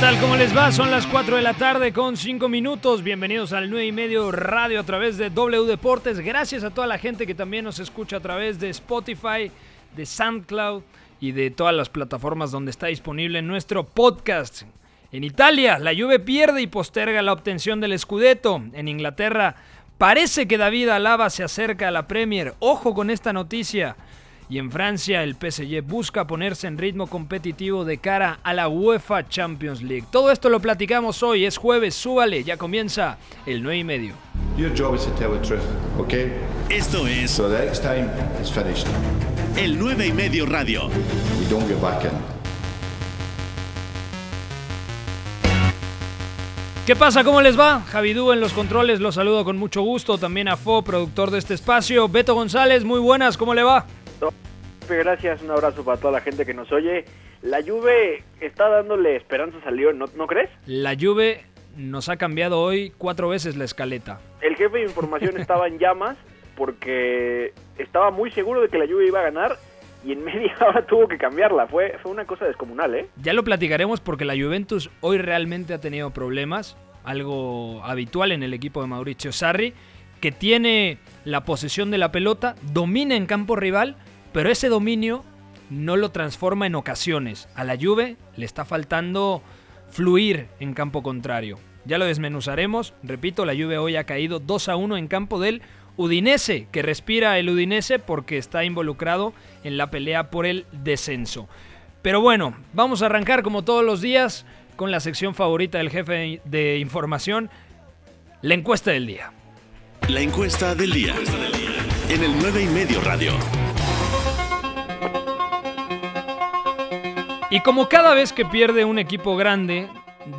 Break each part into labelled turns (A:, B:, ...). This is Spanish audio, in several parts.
A: Tal? ¿Cómo les va? Son las 4 de la tarde con 5 minutos. Bienvenidos al 9 y medio radio a través de W Deportes. Gracias a toda la gente que también nos escucha a través de Spotify, de SoundCloud y de todas las plataformas donde está disponible nuestro podcast. En Italia, la Juve pierde y posterga la obtención del Scudetto. En Inglaterra, parece que David Alaba se acerca a la Premier. Ojo con esta noticia. Y en Francia, el PSG busca ponerse en ritmo competitivo de cara a la UEFA Champions League. Todo esto lo platicamos hoy, es jueves, súbale, ya comienza el 9 y medio.
B: Your job is to tell the truth, okay?
C: Esto es
B: So the next time it's finished.
C: el 9 y medio radio.
B: We don't get back in.
A: ¿Qué pasa? ¿Cómo les va? Javidú en los controles, los saludo con mucho gusto. También a Fo, productor de este espacio. Beto González, muy buenas, ¿cómo le va?
D: Gracias, un abrazo para toda la gente que nos oye. La Juve está dándole esperanzas al León, ¿no, ¿no crees?
A: La Juve nos ha cambiado hoy cuatro veces la escaleta.
D: El jefe de información estaba en llamas porque estaba muy seguro de que la Juve iba a ganar y en media hora tuvo que cambiarla. Fue, fue una cosa descomunal, ¿eh?
A: Ya lo platicaremos porque la Juventus hoy realmente ha tenido problemas, algo habitual en el equipo de Mauricio Sarri, que tiene la posesión de la pelota, domina en campo rival, pero ese dominio no lo transforma en ocasiones. A la Juve le está faltando fluir en campo contrario. Ya lo desmenuzaremos. Repito, la Juve hoy ha caído 2 a 1 en campo del Udinese, que respira el Udinese porque está involucrado en la pelea por el descenso. Pero bueno, vamos a arrancar como todos los días con la sección favorita del jefe de información, la encuesta del día.
C: La encuesta del día. En el 9 y medio radio.
A: Y como cada vez que pierde un equipo grande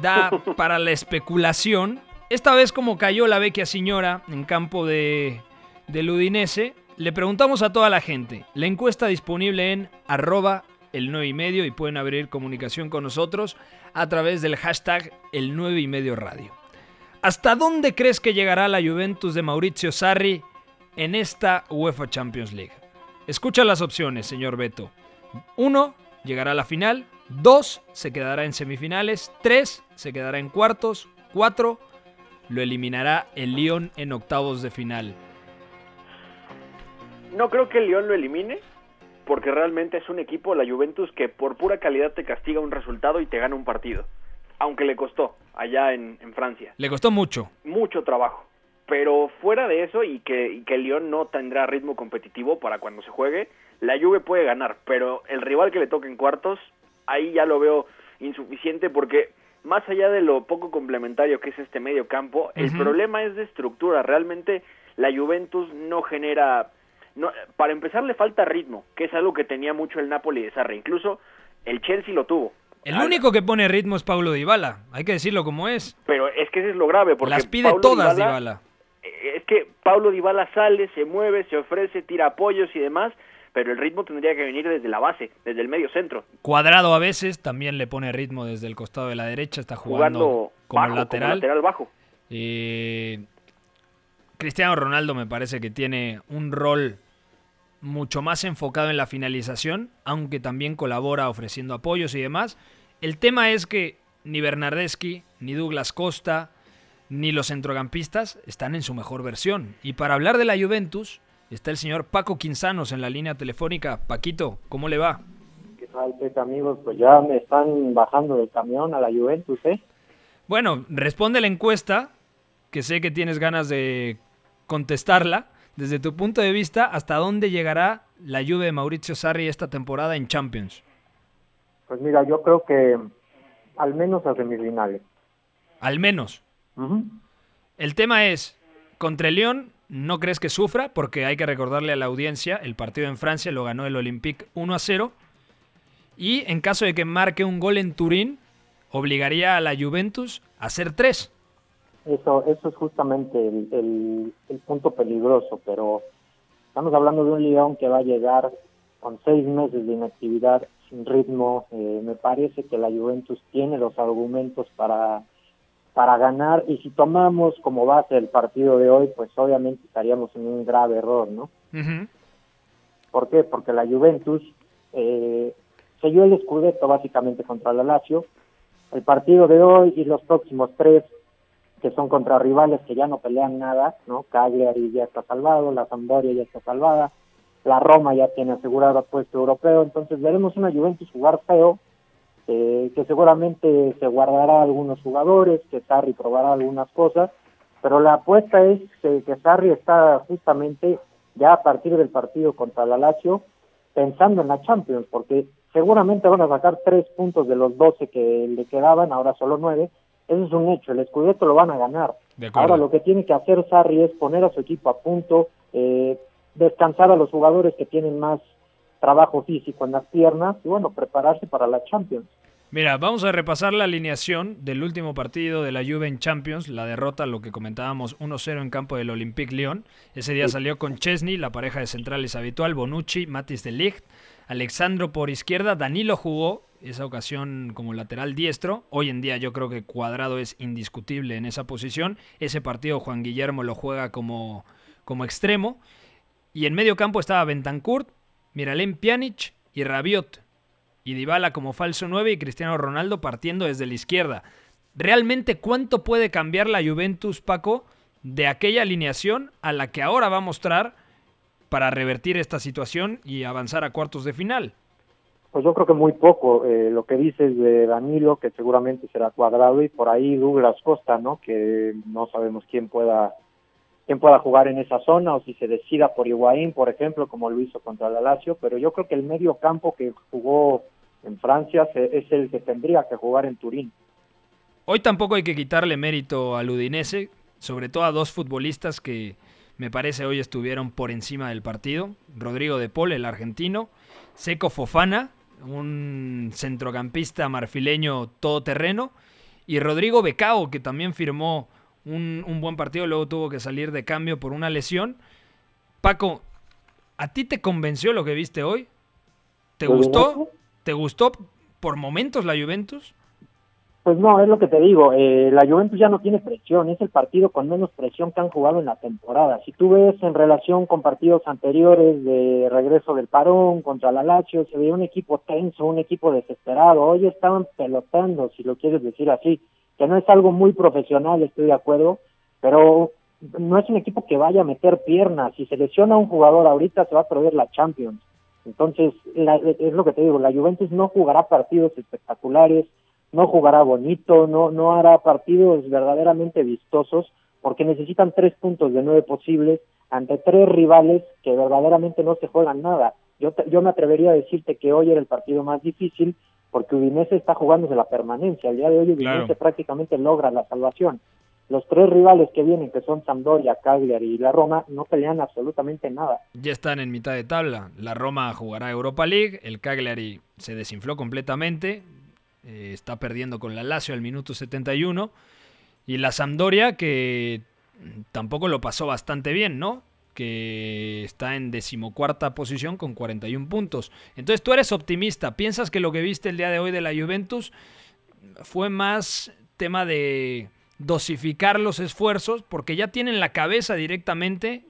A: da para la especulación, esta vez como cayó la vecchia señora en campo de, del Udinese, le preguntamos a toda la gente. La encuesta disponible en arroba el 9 y medio y pueden abrir comunicación con nosotros a través del hashtag el 9 y medio radio. ¿Hasta dónde crees que llegará la Juventus de Mauricio Sarri en esta UEFA Champions League? Escucha las opciones, señor Beto. 1. Llegará a la final. 2. Se quedará en semifinales. 3. Se quedará en cuartos. 4. Lo eliminará el Lyon en octavos de final.
D: No creo que el León lo elimine porque realmente es un equipo, la Juventus, que por pura calidad te castiga un resultado y te gana un partido. Aunque le costó allá en, en Francia.
A: Le costó mucho.
D: mucho trabajo. Pero fuera de eso y que, y que el Lyon no tendrá ritmo competitivo para cuando se juegue, la Juve puede ganar, pero el rival que le toque en cuartos, ahí ya lo veo insuficiente porque más allá de lo poco complementario que es este medio campo, el problema es de estructura. Realmente la Juventus no genera... No, para empezar le falta ritmo, que es algo que tenía mucho el Napoli de Sarri. Incluso el Chelsea lo tuvo.
A: El único que pone ritmo es Paulo Dybala. Hay que decirlo como es.
D: Pero es que eso es lo grave, porque
A: Las pide
D: Paulo
A: todas
D: Dybala-
A: Dybala.
D: Eh, es que Paulo Dybala sale, se mueve, se ofrece, tira apoyos y demás, pero el ritmo tendría que venir desde la base, desde el medio centro,
A: Cuadrado a veces también le pone ritmo desde el costado de la derecha. Está jugando,
D: jugando
A: como
D: bajo,
A: lateral.
D: como lateral bajo.
A: Eh, Cristiano Ronaldo me parece que tiene un rol mucho más enfocado en la finalización, aunque también colabora ofreciendo apoyos y demás. El tema es que ni Bernardeschi, ni Douglas Costa, ni los centrocampistas están en su mejor versión. Y para hablar de la Juventus, está el señor Paco Quinzanos en la línea telefónica. Paquito, ¿cómo le va?
E: ¿Qué tal, pues, amigos? Pues ya me están bajando del camión a la Juventus, ¿eh?
A: Bueno, responde la encuesta, que sé que tienes ganas de contestarla. Desde tu punto de vista, ¿hasta dónde llegará la Juve de Mauricio Sarri esta temporada en Champions?
E: Pues mira, yo creo que al menos a semifinales.
A: Al menos. El tema es, contra el Lyon, ¿no crees que sufra? Porque hay que recordarle a la audiencia, el partido en Francia lo ganó el Olympique 1 a 0. Y en caso de que marque un gol en Turín, obligaría a la Juventus a hacer tres.
E: Eso, eso es justamente el, el, punto peligroso, pero estamos hablando de un León que va a llegar con seis meses de inactividad, sin ritmo. Eh, me parece que la Juventus tiene los argumentos para, para ganar y si tomamos como base el partido de hoy, pues obviamente estaríamos en un grave error, ¿no?
A: Ujú.
E: ¿Por qué? Porque la Juventus eh, selló el Scudetto básicamente contra la Lazio. El partido de hoy y los próximos tres, que son contra rivales que ya no pelean nada, ¿no? Cagliari ya está salvado, la Sampdoria ya está salvada, la Roma ya tiene asegurado puesto europeo, entonces veremos una Juventus jugar feo, eh, que seguramente se guardará algunos jugadores, que Sarri probará algunas cosas, pero la apuesta es que, que Sarri está justamente ya a partir del partido contra la Lazio pensando en la Champions, porque seguramente van a sacar tres puntos de los 12 que le quedaban, ahora solo nueve, eso es un hecho, el Scudetto lo van a ganar. Ahora lo que tiene que hacer Sarri es poner a su equipo a punto, eh, descansar a los jugadores que tienen más trabajo físico en las piernas y bueno, prepararse para la Champions.
A: Mira, vamos a repasar la alineación del último partido de la Juve en Champions, la derrota, lo que comentábamos, 1-0 en campo del Olympique Lyon. Ese día salió con Chesney, la pareja de centrales habitual, Bonucci, Matis de Ligt, Alexandro por izquierda, Danilo jugó esa ocasión como lateral diestro. Hoy en día yo creo que Cuadrado es indiscutible en esa posición. Ese partido Juan Guillermo lo juega como, como extremo. Y en medio campo estaba Bentancur, Miralem Pjanic y Rabiot y Dybala como falso 9 y Cristiano Ronaldo partiendo desde la izquierda. ¿Realmente cuánto puede cambiar la Juventus, Paco, de aquella alineación a la que ahora va a mostrar para revertir esta situación y avanzar a cuartos de final?
E: Pues yo creo que muy poco. Eh, lo que dices de Danilo, que seguramente será cuadrado, y por ahí Douglas Costa, ¿no? Que no sabemos quién pueda quién pueda jugar en esa zona o si se decida por Higuaín, por ejemplo, como lo hizo contra la Lazio, pero yo creo que el medio campo que jugó en Francia es el que tendría que jugar en Turín.
A: Hoy tampoco hay que quitarle mérito al Udinese, sobre todo a dos futbolistas que me parece hoy estuvieron por encima del partido. Rodrigo de Paul, el argentino, Seco Fofana, un centrocampista marfileño todoterreno, y Rodrigo Becao, que también firmó un, un buen partido, luego tuvo que salir de cambio por una lesión. Paco, ¿a ti te convenció lo que viste hoy? ¿Te
E: ¿Lo
A: gustó? ¿Te gustó por momentos la Juventus?
E: Pues no, es lo que te digo, eh, la Juventus ya no tiene presión, es el partido con menos presión que han jugado en la temporada. Si tú ves en relación con partidos anteriores de regreso del parón contra la Lazio, se veía un equipo tenso, un equipo desesperado. Hoy estaban pelotando, si lo quieres decir así, que no es algo muy profesional, estoy de acuerdo, pero no es un equipo que vaya a meter piernas. Si se lesiona un jugador ahorita, se va a perder la Champions. Entonces, la- es lo que te digo, la Juventus no jugará partidos espectaculares, no jugará bonito, no, no hará partidos verdaderamente vistosos, porque necesitan tres puntos de nueve posibles ante tres rivales que verdaderamente no se juegan nada. Yo, yo me atrevería a decirte que hoy era el partido más difícil, porque Udinese está jugándose la permanencia. El día de hoy Udinese
A: Claro.
E: prácticamente logra la salvación. Los tres rivales que vienen, que son Sampdoria, Cagliari y la Roma, no pelean absolutamente nada.
A: ya están en mitad de tabla. La Roma jugará Europa League, el Cagliari se desinfló completamente, eh, está perdiendo con la Lazio al minuto 71 y la Sampdoria que tampoco lo pasó bastante bien, ¿no? Que está en decimocuarta posición con 41 puntos. Entonces tú eres optimista, piensas que lo que viste el día de hoy de la Juventus fue más tema de dosificar los esfuerzos porque ya tienen la cabeza directamente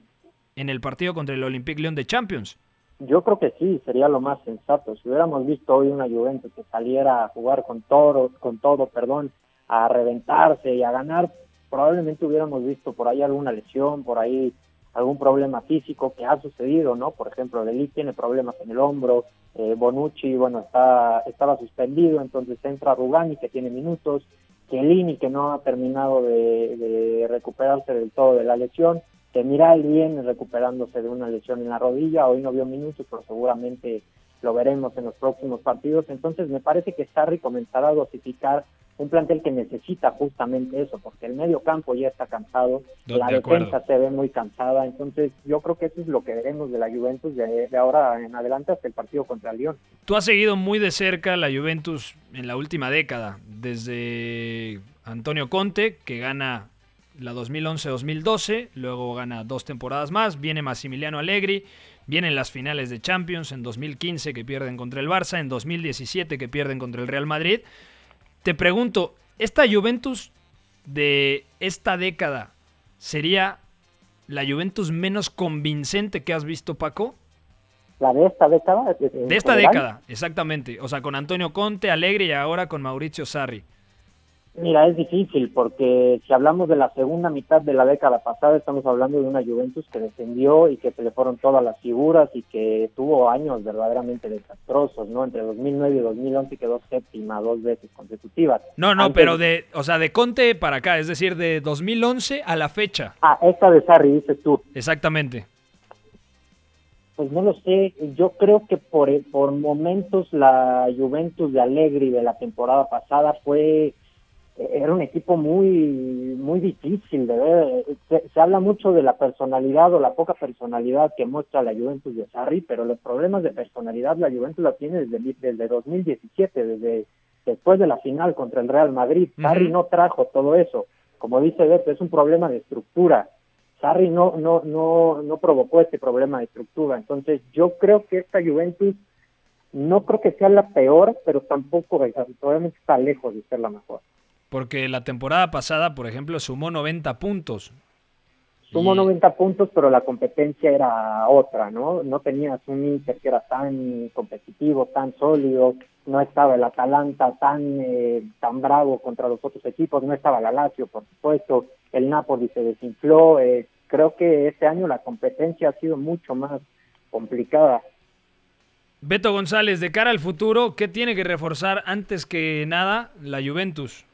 A: en el partido contra el Olympique Lyon de Champions.
E: Yo creo que sí, sería lo más sensato. Si hubiéramos visto hoy una Juventus que saliera a jugar con todo, con todo, perdón, a reventarse y a ganar, probablemente hubiéramos visto por ahí alguna lesión, por ahí algún problema físico que ha sucedido, ¿no? Por ejemplo, Delic tiene problemas en el hombro, eh, Bonucci, bueno, está estaba suspendido, entonces entra Rugani que tiene minutos, Chiellini que no ha terminado de, de recuperarse del todo de la lesión, Demiral viene recuperándose de una lesión en la rodilla, hoy no vio minutos, pero seguramente lo veremos en los próximos partidos. Entonces me parece que Sarri comenzará a dosificar un plantel que necesita justamente eso, porque el medio campo ya está cansado,
A: De
E: la
A: acuerdo.
E: defensa se ve muy cansada, entonces yo creo que eso es lo que veremos de la Juventus de, de ahora en adelante hasta el partido contra el Lyon.
A: Tú has seguido muy de cerca la Juventus en la última década, desde Antonio Conte, que gana la 2011-2012, luego gana dos temporadas más, viene Massimiliano Allegri, vienen las finales de Champions en 2015 que pierden contra el Barça, en 2017 que pierden contra el Real Madrid. Te pregunto, ¿esta Juventus de esta década sería la Juventus menos convincente que has visto, Paco?
E: La de esta década.
A: De esta década, exactamente. O sea, con Antonio Conte, Alegre y ahora con Mauricio Sarri.
E: Mira, es difícil porque si hablamos de la segunda mitad de la década pasada, estamos hablando de una Juventus que descendió y que se le fueron todas las figuras y que tuvo años verdaderamente desastrosos, ¿no? Entre 2009 y 2011 quedó séptima dos veces consecutivas.
A: No, no,
E: Antes-
A: pero de, o sea, de Conte para acá, es decir, de 2011 a la fecha.
E: Ah, esta de Sarri, dices tú.
A: Exactamente.
E: Pues no lo sé, yo creo que por, por momentos la Juventus de Allegri de la temporada pasada fue era un equipo muy muy difícil de ver. Se, se habla mucho de la personalidad o la poca personalidad que muestra la Juventus de Sarri, pero los problemas de personalidad la Juventus la tiene desde, desde 2017, desde después de la final contra el Real Madrid.
A: Ujú.
E: Sarri no trajo todo eso. Como dice Beto, es un problema de estructura. Sarri no, no, no, no provocó este problema de estructura. Entonces, yo creo que esta Juventus no creo que sea la peor, pero tampoco probablemente está lejos de ser la mejor.
A: Porque la temporada pasada, por ejemplo, sumó 90 puntos.
E: Sumó
A: Y-
E: 90 puntos, pero la competencia era otra, ¿no? No tenías un Inter que era tan competitivo, tan sólido, no estaba el Atalanta tan eh, tan bravo contra los otros equipos, no estaba la Lazio, por supuesto, el Napoli se desinfló, eh, creo que este año la competencia ha sido mucho más complicada.
A: Beto González, de cara al futuro, ¿qué tiene que reforzar antes que nada la Juventus?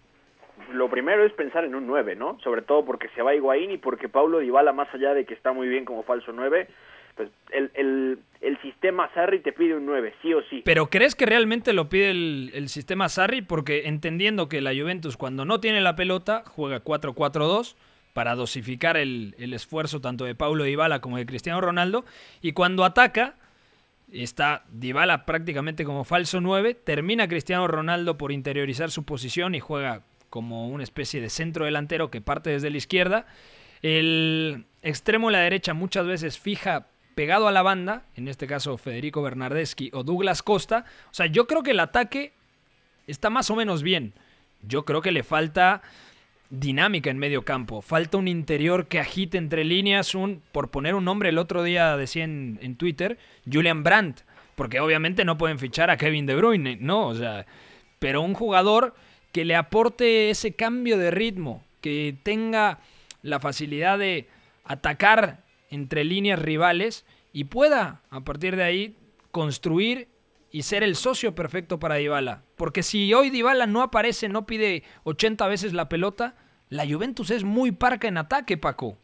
D: Lo primero es pensar en un 9, ¿no? Sobre todo porque se va Higuaín y porque Paulo Dybala, más allá de que está muy bien como falso 9, pues el, el, el sistema Sarri te pide un 9, sí o sí.
A: ¿Pero crees que realmente lo pide el, el sistema Sarri? Porque entendiendo que la Juventus cuando no tiene la pelota juega 4-4-2 para dosificar el, el esfuerzo tanto de Paulo Dybala como de Cristiano Ronaldo y cuando ataca está Dybala prácticamente como falso 9, termina Cristiano Ronaldo por interiorizar su posición y juega como una especie de centro delantero que parte desde la izquierda. El extremo de la derecha muchas veces fija pegado a la banda, en este caso Federico Bernardeschi o Douglas Costa. O sea, yo creo que el ataque está más o menos bien. Yo creo que le falta dinámica en medio campo. Falta un interior que agite entre líneas. Un, por poner un nombre, el otro día decía en, en Twitter, Julian Brandt. Porque obviamente no pueden fichar a Kevin De Bruyne, ¿no? O sea, pero un jugador que le aporte ese cambio de ritmo, que tenga la facilidad de atacar entre líneas rivales y pueda, a partir de ahí, construir y ser el socio perfecto para Dybala. Porque si hoy Dybala no aparece, no pide 80 veces la pelota, la Juventus es muy parca en ataque, Paco.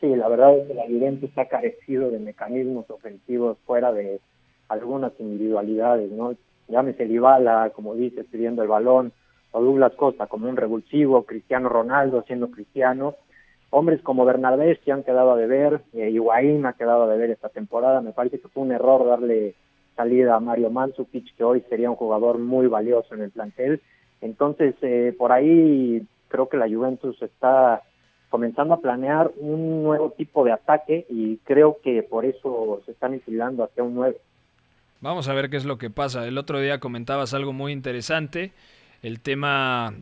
E: Sí, la verdad es que la Juventus está carecido de mecanismos ofensivos fuera de algunas individualidades, ¿no? Llámese Dybala, como dices, pidiendo el balón, o Douglas Costa como un revulsivo, Cristiano Ronaldo siendo cristiano. Hombres como Bernardeschi han quedado a deber, eh, Higuaín ha quedado a deber esta temporada. Me parece que fue un error darle salida a Mario Mandzukic, que hoy sería un jugador muy valioso en el plantel. Entonces, eh, por ahí creo que la Juventus está comenzando a planear un nuevo tipo de ataque y creo que por eso se están enfilando hacia un nuevo.
A: Vamos a ver qué es lo que pasa. El otro día comentabas algo muy interesante, el tema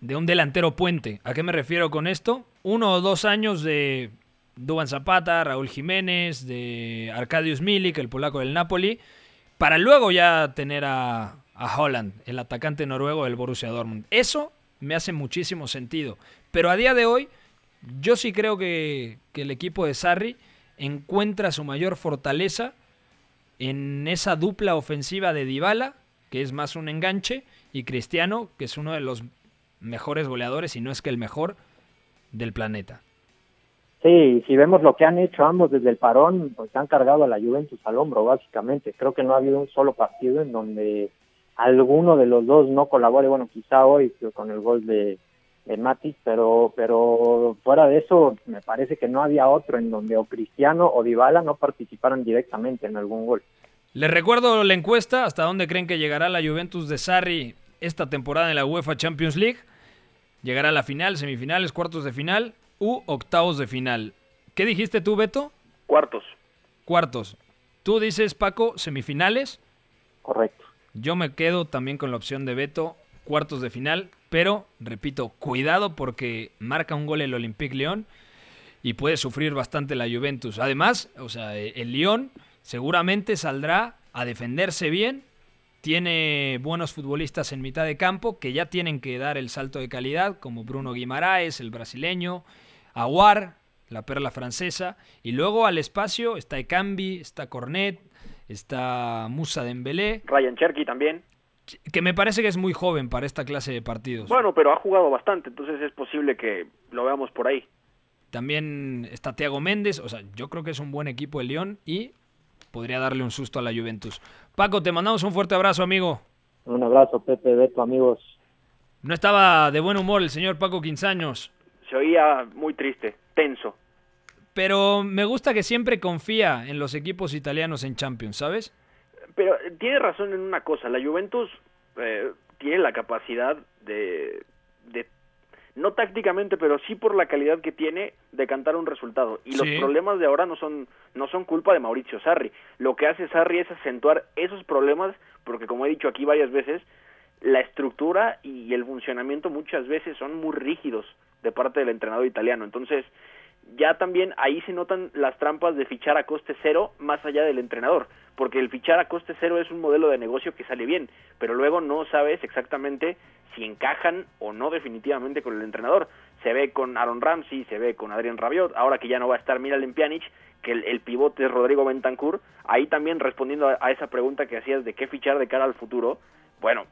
A: de un delantero puente. ¿A qué me refiero con esto? Uno o dos años de Duban Zapata, Raúl Jiménez, de Arkadiusz Milik, el polaco del Napoli, para luego ya tener a, a Holland, el atacante noruego del Borussia Dortmund. Eso me hace muchísimo sentido. Pero a día de hoy, yo sí creo que, que el equipo de Sarri encuentra su mayor fortaleza en esa dupla ofensiva de Dybala, que es más un enganche, y Cristiano, que es uno de los mejores goleadores, y no es que el mejor del planeta.
E: Sí, si vemos lo que han hecho ambos desde el parón, pues han cargado a la Juventus al hombro, básicamente. Creo que no ha habido un solo partido en donde alguno de los dos no colabore, bueno, quizá hoy con el gol de, de Matis, pero, pero fuera de eso, me parece que no había otro en donde o Cristiano o Dybala no participaran directamente en algún gol.
A: Les recuerdo la encuesta, hasta dónde creen que llegará la Juventus de Sarri esta temporada en la UEFA Champions League. ¿Llegará a la final, semifinales, cuartos de final u octavos de final? ¿Qué dijiste tú, Beto?
D: Cuartos.
A: Cuartos. ¿Tú dices, Paco, semifinales?
E: Correcto.
A: Yo me quedo también con la opción de Beto, cuartos de final, pero, repito, cuidado porque marca un gol el Olympique León y puede sufrir bastante la Juventus. Además, o sea, el León seguramente saldrá a defenderse bien, tiene buenos futbolistas en mitad de campo que ya tienen que dar el salto de calidad, como Bruno Guimaraes, el brasileño, Aguar, la perla francesa, y luego al espacio está Ekambi, está Cornet, está Musa Dembélé.
D: Ryan Cherky también.
A: Que me parece que es muy joven para esta clase de partidos.
D: Bueno, pero ha jugado bastante, entonces es posible que lo veamos por ahí.
A: También está Thiago Méndez, o sea, yo creo que es un buen equipo de León y podría darle un susto a la Juventus. Paco, te mandamos un fuerte abrazo, amigo.
E: Un abrazo, Pepe, Beto, amigos.
A: No estaba de buen humor el señor Paco Quinzaños.
D: Se oía muy triste, tenso.
A: Pero me gusta que siempre confía en los equipos italianos en Champions, ¿sabes?
D: Pero tiene razón en una cosa, la Juventus eh, tiene la capacidad de, de, no tácticamente, pero sí por la calidad que tiene de cantar un resultado. Y los problemas de ahora no son, no son culpa de Mauricio Sarri. Lo que hace Sarri es acentuar esos problemas, porque como he dicho aquí varias veces, la estructura y el funcionamiento muchas veces son muy rígidos de parte del entrenador italiano. Entonces, ya también ahí se notan las trampas de fichar a coste cero más allá del entrenador, porque el fichar a coste cero es un modelo de negocio que sale bien, pero luego no sabes exactamente si encajan o no definitivamente con el entrenador. Se ve con Aaron Ramsey, se ve con Adrián Rabiot, ahora que ya no va a estar Miralem Pjanic, que el, el pivote es Rodrigo Bentancur, ahí también respondiendo a, a esa pregunta que hacías de qué fichar de cara al futuro, bueno,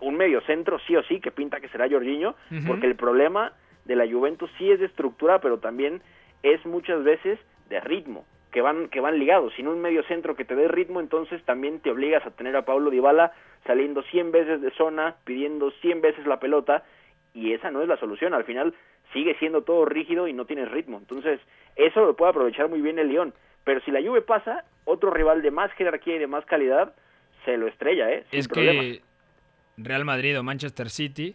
D: un medio centro sí o sí que pinta que será Jorginho, porque el problema de la Juventus sí es de estructura, pero también es muchas veces de ritmo, que van que van ligados. Sin un medio centro que te dé ritmo, entonces también te obligas a tener a Paulo Dybala saliendo 100 veces de zona, pidiendo 100 veces la pelota y esa no es la solución. Al final sigue siendo todo rígido y no tienes ritmo. Entonces, eso lo puede aprovechar muy bien el León, pero si la Juve pasa, otro rival de más jerarquía y de más calidad se lo estrella, ¿eh? Sin
A: es
D: problema.
A: que Real Madrid o Manchester City,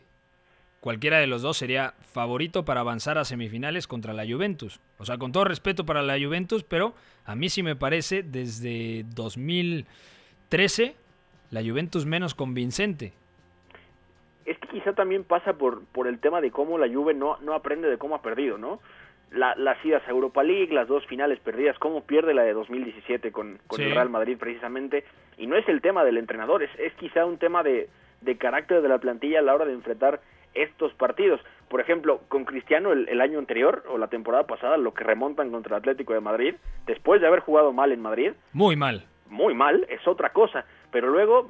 A: cualquiera de los dos sería favorito para avanzar a semifinales contra la Juventus. O sea, con todo respeto para la Juventus, pero a mí sí me parece desde 2013 la Juventus menos convincente.
D: es que quizá también pasa por, por el tema de cómo la Juve no, no aprende de cómo ha perdido, ¿no? La, las idas a Europa League, las dos finales perdidas, cómo pierde la de 2017 con, con
A: Sí.
D: el Real Madrid precisamente, y no es el tema del entrenador, es, es quizá un tema de, de carácter de la plantilla a la hora de enfrentar estos partidos. Por ejemplo, con Cristiano el, el año anterior o la temporada pasada, lo que remontan contra el Atlético de Madrid, después de haber jugado mal en Madrid,
A: Muy mal.
D: muy mal, es otra cosa, pero luego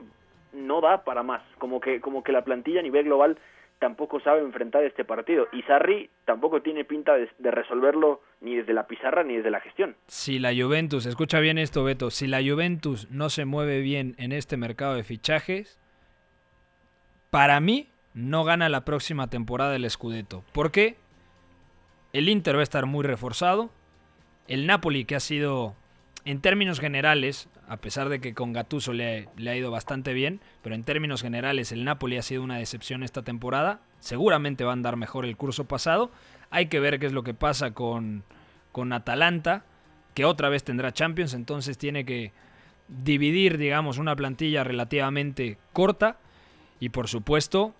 D: no da para más, como que como que la plantilla a nivel global tampoco sabe enfrentar este partido y Sarri tampoco tiene pinta de, de resolverlo ni desde la pizarra ni desde la gestión.
A: Si la Juventus, escucha bien esto, Beto, si la Juventus no se mueve bien en este mercado de fichajes, para mí no gana la próxima temporada el Scudetto. ¿Por qué? El Inter va a estar muy reforzado. El Napoli, que ha sido, en términos generales, a pesar de que con Gattuso le, ha ido bastante bien, pero en términos generales el Napoli ha sido una decepción esta temporada. Seguramente va a andar mejor el curso pasado. Hay que ver qué es lo que pasa con, con Atalanta, que otra vez tendrá Champions, entonces tiene que dividir, digamos, una plantilla relativamente corta. Y por supuesto,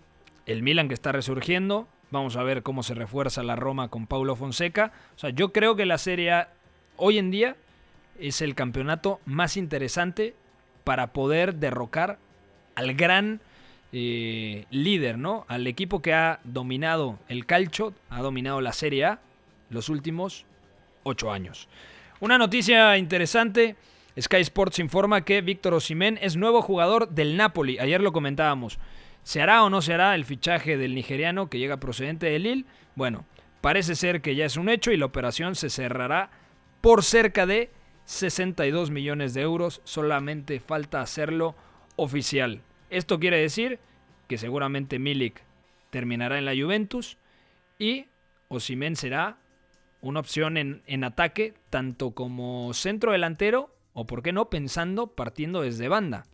A: el Milan que está resurgiendo. Vamos a ver cómo se refuerza la Roma con Paulo Fonseca. O sea, yo creo que la Serie A hoy en día es el campeonato más interesante para poder derrocar al gran eh, líder, ¿no? Al equipo que ha dominado el calcio, ha dominado la Serie A los últimos ocho años. Una noticia interesante. Sky Sports informa que Víctor Osimhen es nuevo jugador del Napoli. Ayer lo comentábamos. ¿Se hará o no se hará el fichaje del nigeriano que llega procedente de Lille? Bueno, parece ser que ya es un hecho y la operación se cerrará por cerca de 62 millones de euros. Solamente falta hacerlo oficial. Esto quiere decir que seguramente Milik terminará en la Juventus y Osimen será una opción en, en ataque tanto como centro delantero o, por qué no, pensando partiendo desde banda.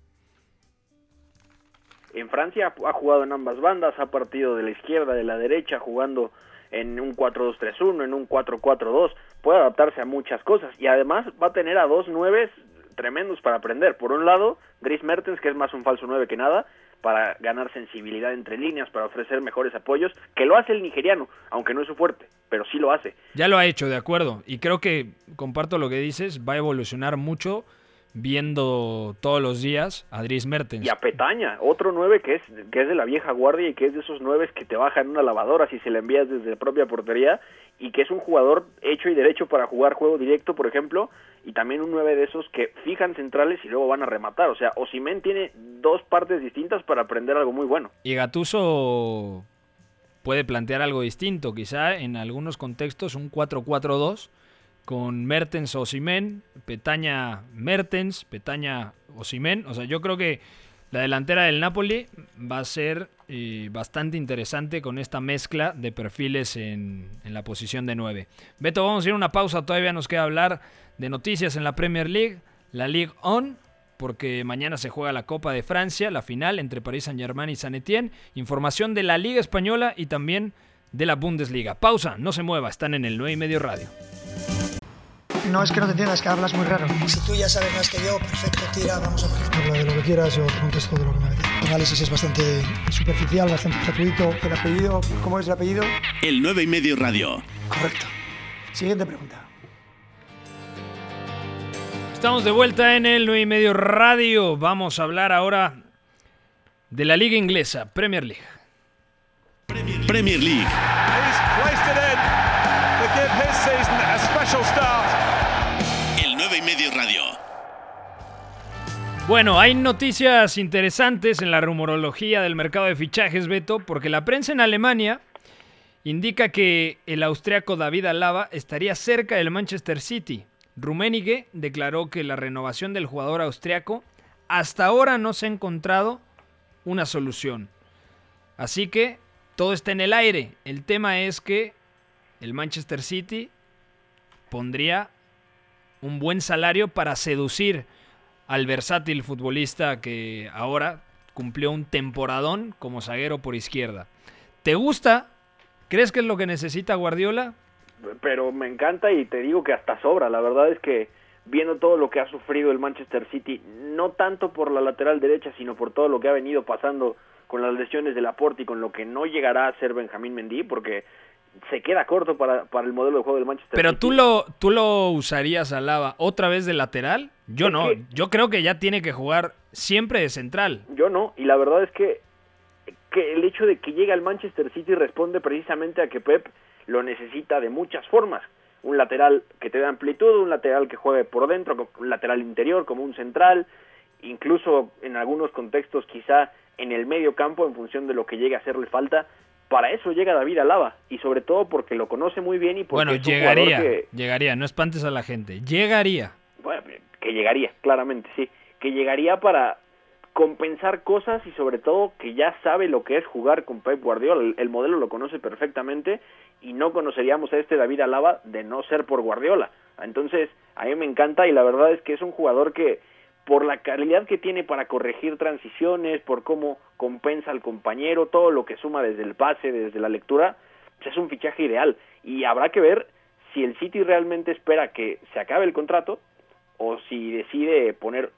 D: En Francia ha jugado en ambas bandas, ha partido de la izquierda, de la derecha, jugando en un 4-2-3-1, en un 4-4-2, puede adaptarse a muchas cosas y además va a tener a dos nueves tremendos para aprender. Por un lado, Dries Mertens, que es más un falso 9 que nada, para ganar sensibilidad entre líneas, para ofrecer mejores apoyos, que lo hace el nigeriano, aunque no es su fuerte, pero sí lo hace.
A: Ya lo ha hecho, de acuerdo, y creo que comparto lo que dices, va a evolucionar mucho viendo todos los días a Dries Mertens.
D: Y a Petaña, otro 9 que es, que es de la vieja guardia y que es de esos 9 que te bajan una lavadora si se le envías desde la propia portería y que es un jugador hecho y derecho para jugar juego directo, por ejemplo, y también un 9 de esos que fijan centrales y luego van a rematar. O sea, Osimen tiene dos partes distintas para aprender algo muy bueno.
A: Y Gatuso puede plantear algo distinto, quizá en algunos contextos un 4-4-2 con Mertens Osimen, Petaña Mertens, Petaña Osimen. O sea, yo creo que la delantera del Napoli va a ser eh, bastante interesante con esta mezcla de perfiles en, la posición de 9. Beto, vamos a ir a una pausa, todavía nos queda hablar de noticias en la Premier League, la Ligue On, porque mañana se juega la Copa de Francia, la final entre París Saint-Germain y Saint Etienne, información de la Liga Española y también de la Bundesliga. Pausa, no se mueva, están en el 9 y medio radio.
F: No es que no te entiendas, que hablas muy raro.
G: Si tú ya sabes más que yo, perfecto, tira, vamos a ver.
F: Habla de lo que quieras, yo te contesto de lo que me dices. El análisis es bastante superficial, bastante gratuito. ¿El apellido? ¿Cómo es el apellido?
C: El 9 y medio radio.
F: Correcto. Siguiente pregunta.
A: Estamos de vuelta en el 9 y medio radio. Vamos a hablar ahora de la liga inglesa, Premier League.
C: Premier League. El
A: Bueno, hay noticias interesantes en la rumorología del mercado de fichajes, Beto, porque la prensa en Alemania indica que el austriaco David Alaba estaría cerca del Manchester City. Rummenigge declaró que la renovación del jugador austriaco hasta ahora no se ha encontrado una solución. Así que todo está en el aire. El tema es que el Manchester City pondría un buen salario para seducir al versátil futbolista que ahora cumplió un temporadón como zaguero por izquierda. ¿Te gusta? ¿Crees que es lo que necesita Guardiola?
D: Pero me encanta y te digo que hasta sobra. La verdad es que viendo todo lo que ha sufrido el Manchester City, no tanto por la lateral derecha, sino por todo lo que ha venido pasando con las lesiones de Laporte y con lo que no llegará a ser Benjamín Mendy, porque se queda corto para, para el modelo de juego del Manchester
A: Pero
D: City.
A: tú lo, tú lo usarías a Lava otra vez de lateral. Yo
D: Es
A: no.
D: que-
A: Yo creo que ya tiene que jugar siempre de central.
D: Yo no, y la verdad es que, que el hecho de que llegue al Manchester City responde precisamente a que Pep lo necesita de muchas formas. Un lateral que te dé amplitud, un lateral que juegue por dentro, un lateral interior como un central, incluso en algunos contextos quizá en el medio campo en función de lo que llegue a hacerle falta. Para eso llega David Alaba y sobre todo porque lo conoce muy bien y porque
A: Bueno,
D: es un jugador
A: llegaría.
D: que,
A: Llegaría. No espantes a la gente. Llegaría.
D: bueno, que llegaría, claramente, sí, que llegaría para compensar cosas y sobre todo que ya sabe lo que es jugar con Pep Guardiola, el, el modelo lo conoce perfectamente y no conoceríamos a este David Alaba de no ser por Guardiola. Entonces, a mí me encanta y la verdad es que es un jugador que por la calidad que tiene para corregir transiciones, por cómo compensa al compañero, todo lo que suma desde el pase, desde la lectura, pues es un fichaje ideal y habrá que ver si el City realmente espera que se acabe el contrato o si decide poner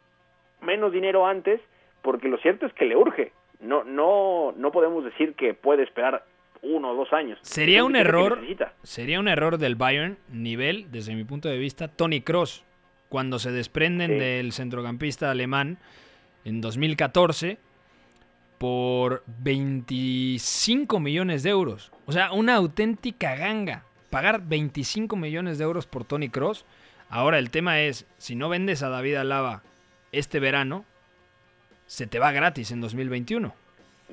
D: menos dinero antes, porque lo cierto es que le urge. No, no, no podemos decir que puede esperar uno o dos años.
A: Sería un error. Sería un error del Bayern, nivel, desde mi punto de vista, Tony Cross, cuando se desprenden
D: Sí.
A: del centrocampista alemán en 2014 por 25 millones de euros. O sea, una auténtica ganga. Pagar 25 millones de euros por Tony Cross. Ahora el tema es, si no vendes a David Alaba este verano, se te va gratis en 2021.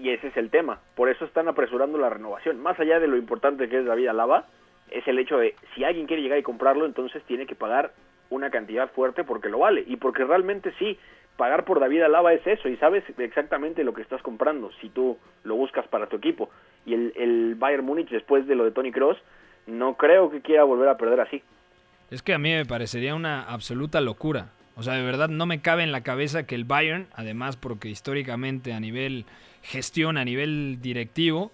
D: Y ese es el tema. Por eso están apresurando la renovación. Más allá de lo importante que es David Alaba, es el hecho de si alguien quiere llegar y comprarlo, entonces tiene que pagar una cantidad fuerte porque lo vale. Y porque realmente sí, pagar por David Alaba es eso y sabes exactamente lo que estás comprando si tú lo buscas para tu equipo. Y el, el Bayern Múnich después de lo de Tony Cross no creo que quiera volver a perder así.
A: Es que a mí me parecería una absoluta locura. O sea, de verdad no me cabe en la cabeza que el Bayern, además porque históricamente a nivel gestión, a nivel directivo,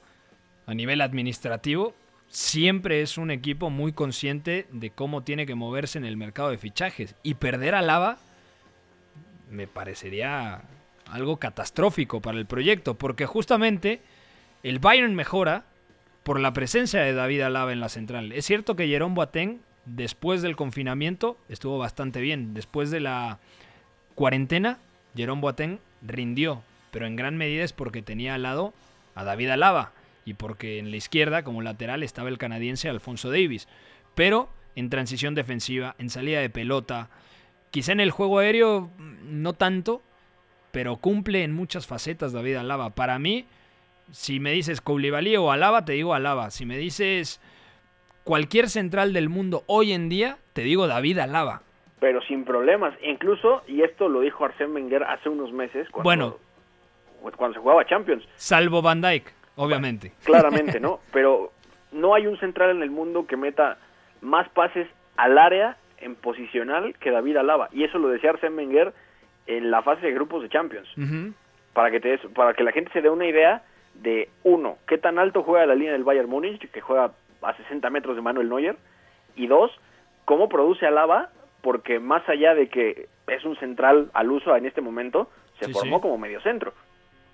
A: a nivel administrativo, siempre es un equipo muy consciente de cómo tiene que moverse en el mercado de fichajes. Y perder a Lava me parecería algo catastrófico para el proyecto, porque justamente el Bayern mejora por la presencia de David Alaba en la central. Es cierto que Jerome Boateng, después del confinamiento, estuvo bastante bien. Después de la cuarentena, Jerome Boateng rindió, pero en gran medida es porque tenía al lado a David Alaba y porque en la izquierda, como lateral, estaba el canadiense Alfonso Davis. Pero en transición defensiva, en salida de pelota, quizá en el juego aéreo no tanto, pero cumple en muchas facetas David Alaba. Para mí, si me dices Koulibaly o Alaba, te digo Alaba. Si me dices cualquier central del mundo hoy en día, te digo David Alaba.
D: Pero sin problemas. Incluso, y esto lo dijo Arsène Wenger hace unos meses, cuando,
A: Bueno.
D: cuando se jugaba Champions.
A: Salvo Van Dyke, obviamente.
D: Claramente, ¿no? Pero no hay un central en el mundo que meta más pases al área en posicional que David Alaba. Y eso lo decía Arsène Wenger en la fase de grupos de Champions. Para que, te des- para que la gente se dé una idea de, uno, qué tan alto juega la línea del Bayern Múnich, que juega a 60 metros de Manuel Neuer. Y dos, cómo produce Alaba, porque más allá de que es un central al uso en este momento, se
A: Sí,
D: formó
A: sí.
D: como mediocentro.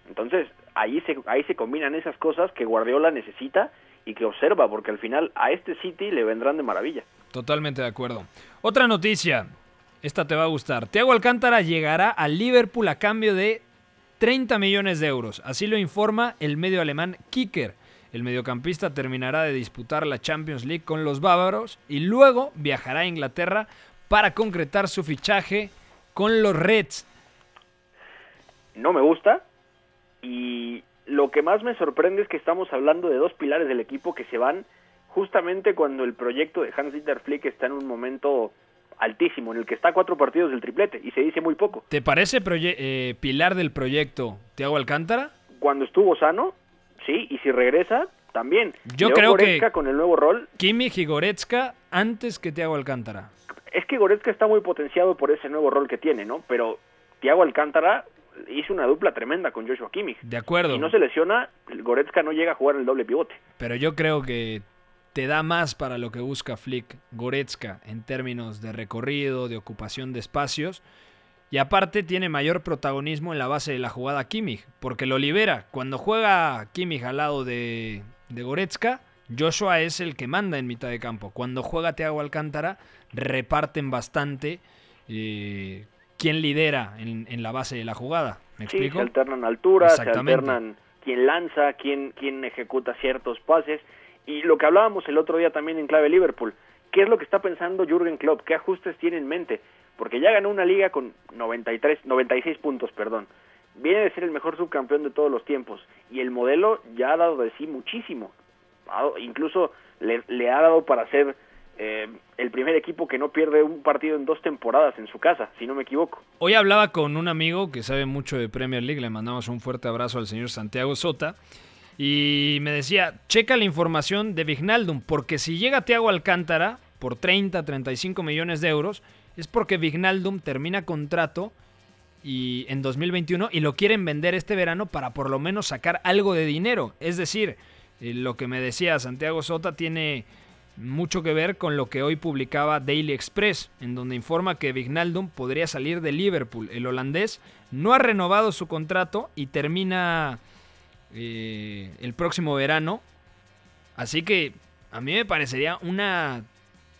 D: Entonces, ahí se, ahí se combinan esas cosas que Guardiola necesita y que observa, porque al final a este City le vendrán de maravilla.
A: Totalmente de acuerdo. Otra noticia, esta te va a gustar. Thiago Alcántara llegará al Liverpool a cambio de 30 millones de euros. Así lo informa el medio alemán Kicker. El mediocampista terminará de disputar la Champions League con los bávaros y luego viajará a Inglaterra para concretar su fichaje con los Reds.
D: no me gusta y lo que más me sorprende es que estamos hablando de dos pilares del equipo que se van justamente cuando el proyecto de Hans-Dieter Flick está en un momento altísimo, en el que está a cuatro partidos del triplete y se dice muy poco.
A: ¿Te parece eh, pilar del proyecto Thiago Alcántara?
D: Cuando estuvo sano, sí, y si regresa, también.
A: Yo
D: Leo
A: creo que-
D: con el nuevo rol,
A: Kimmich y Goretzka antes que Thiago Alcántara.
D: es que Goretzka está muy potenciado por ese nuevo rol que tiene, ¿no? Pero Thiago Alcántara hizo una dupla tremenda con Joshua Kimmich.
A: De acuerdo.
D: Si no se lesiona, Goretzka no llega a jugar el doble pivote.
A: Pero yo creo que te da más para lo que busca Flick Goretzka en términos de recorrido, de ocupación de espacios. Y aparte tiene mayor protagonismo en la base de la jugada Kimmich, porque lo libera. Cuando juega Kimmich al lado de, de Goretzka, Joshua es el que manda en mitad de campo. Cuando juega Thiago Alcántara, reparten bastante eh, quién lidera en, en la base de la jugada. ¿Me
D: Sí,
A: explico?
D: se alternan alturas, se alternan quién lanza, quién, quién ejecuta ciertos pases. Y lo que hablábamos el otro día también en clave Liverpool, ¿qué es lo que está pensando Jürgen Klopp? ¿Qué ajustes tiene en mente? Porque ya ganó una liga con 93, 96 puntos, perdón. Viene de ser el mejor subcampeón de todos los tiempos. Y el modelo ya ha dado de sí muchísimo. Incluso le, le ha dado para ser eh, el primer equipo que no pierde un partido en dos temporadas en su casa, si no me equivoco.
A: Hoy hablaba con un amigo que sabe mucho de Premier League, le mandamos un fuerte abrazo al señor Santiago Sota, y me decía, checa la información de Vignaldum, porque si llega Thiago Alcántara por 30, 35 millones de euros, es porque Vignaldum termina contrato y en 2021 y lo quieren vender este verano para por lo menos sacar algo de dinero. Es decir, eh, lo que me decía Santiago Sota tiene mucho que ver con lo que hoy publicaba Daily Express, en donde informa que Vignaldum podría salir de Liverpool. El holandés no ha renovado su contrato y termina eh, el próximo verano. Así que a mí me parecería una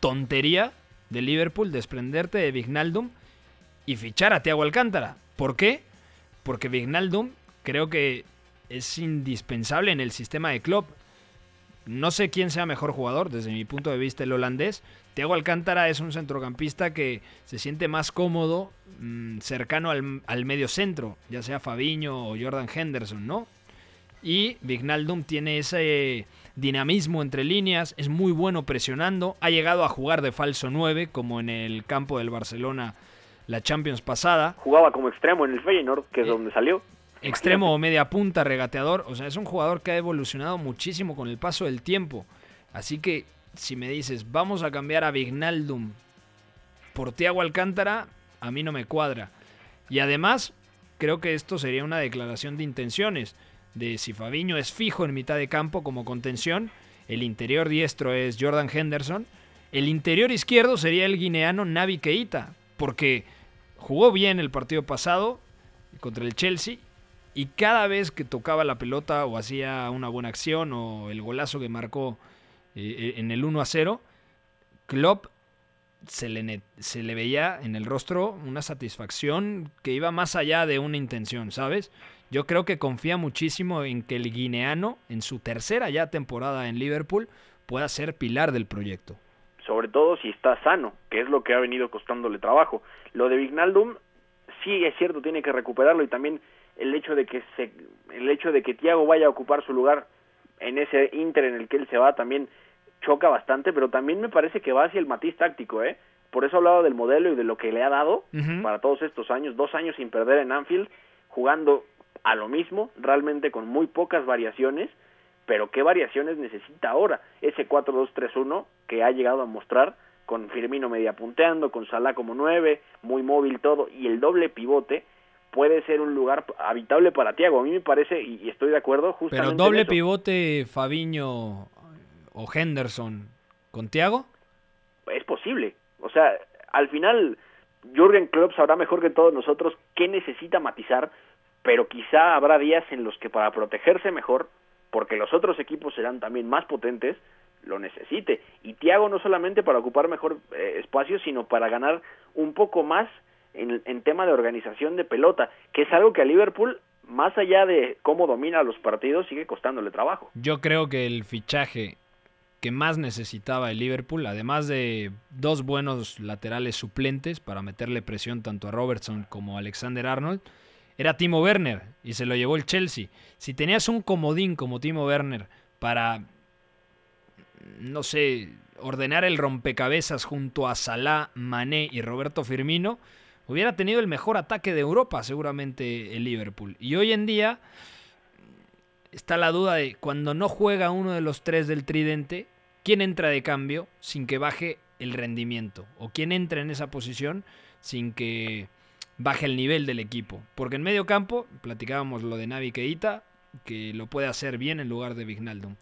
A: tontería de Liverpool desprenderte de Vignaldum y fichar a Thiago Alcántara. ¿Por qué? Porque Vignaldum creo que es indispensable en el sistema de Klopp. No sé quién sea mejor jugador, desde mi punto de vista el holandés. Thiago Alcántara es un centrocampista que se siente más cómodo mm, cercano al, al medio centro, ya sea Fabiño o Jordan Henderson, ¿no? Y Vignaldum tiene ese dinamismo entre líneas, es muy bueno presionando, ha llegado a jugar de falso 9, como en el campo del Barcelona la Champions pasada.
D: Jugaba como extremo en el Feyenoord, que es
A: Eh,
D: donde salió.
A: Extremo o media punta, regateador. O sea, es un jugador que ha evolucionado muchísimo con el paso del tiempo. Así que si me dices, vamos a cambiar a Vignaldum por Thiago Alcántara, a mí no me cuadra. Y además, creo que esto sería una declaración de intenciones. De si Fabiño es fijo en mitad de campo como contención, el interior diestro es Jordan Henderson, el interior izquierdo sería el guineano Navi Keita, porque jugó bien el partido pasado contra el Chelsea y cada vez que tocaba la pelota o hacía una buena acción o el golazo que marcó eh, en el 1 a 0, Klopp se le, ne- se le veía en el rostro una satisfacción que iba más allá de una intención, ¿sabes? Yo creo que confía muchísimo en que el guineano, en su tercera ya temporada en Liverpool, pueda ser pilar del proyecto.
D: sobre todo si está sano, que es lo que ha venido costándole trabajo. Lo de Vignaldum sí es cierto, tiene que recuperarlo y también el hecho de que se el hecho de que Thiago vaya a ocupar su lugar en ese Inter en el que él se va también choca bastante, pero también me parece que va hacia el matiz táctico, ¿eh? Por eso hablaba del modelo y de lo que le ha dado para todos estos años, dos años sin perder en Anfield, jugando a lo mismo, realmente con muy pocas variaciones, pero qué variaciones necesita ahora ese 4-2-3-1 que ha llegado a mostrar con Firmino media punteando, con Salah como 9, muy móvil todo, y el doble pivote puede ser un lugar habitable para Thiago. A mí me parece, y estoy de acuerdo, justamente
A: Pero doble
D: en eso.
A: pivote Fabiño o Henderson con Thiago.
D: es posible. O sea, al final Jürgen Klopp sabrá mejor que todos nosotros qué necesita matizar, pero quizá habrá días en los que para protegerse mejor, porque los otros equipos serán también más potentes, lo necesite. Y Thiago no solamente para ocupar mejor eh, espacio, sino para ganar un poco más en, en tema de organización de pelota, que es algo que a Liverpool, más allá de cómo domina los partidos, sigue costándole trabajo.
A: Yo creo que el fichaje que más necesitaba el Liverpool, además de dos buenos laterales suplentes para meterle presión tanto a Robertson como a Alexander Arnold, era Timo Werner y se lo llevó el Chelsea. Si tenías un comodín como Timo Werner para, no sé, ordenar el rompecabezas junto a Salah, Mané y Roberto Firmino, hubiera tenido el mejor ataque de Europa seguramente el Liverpool. Y hoy en día está la duda de cuando no juega uno de los tres del tridente, quién entra de cambio sin que baje el rendimiento o quién entra en esa posición sin que baje el nivel del equipo. Porque en medio campo, platicábamos lo de Navi Keita, que lo puede hacer bien en lugar de Vignaldum.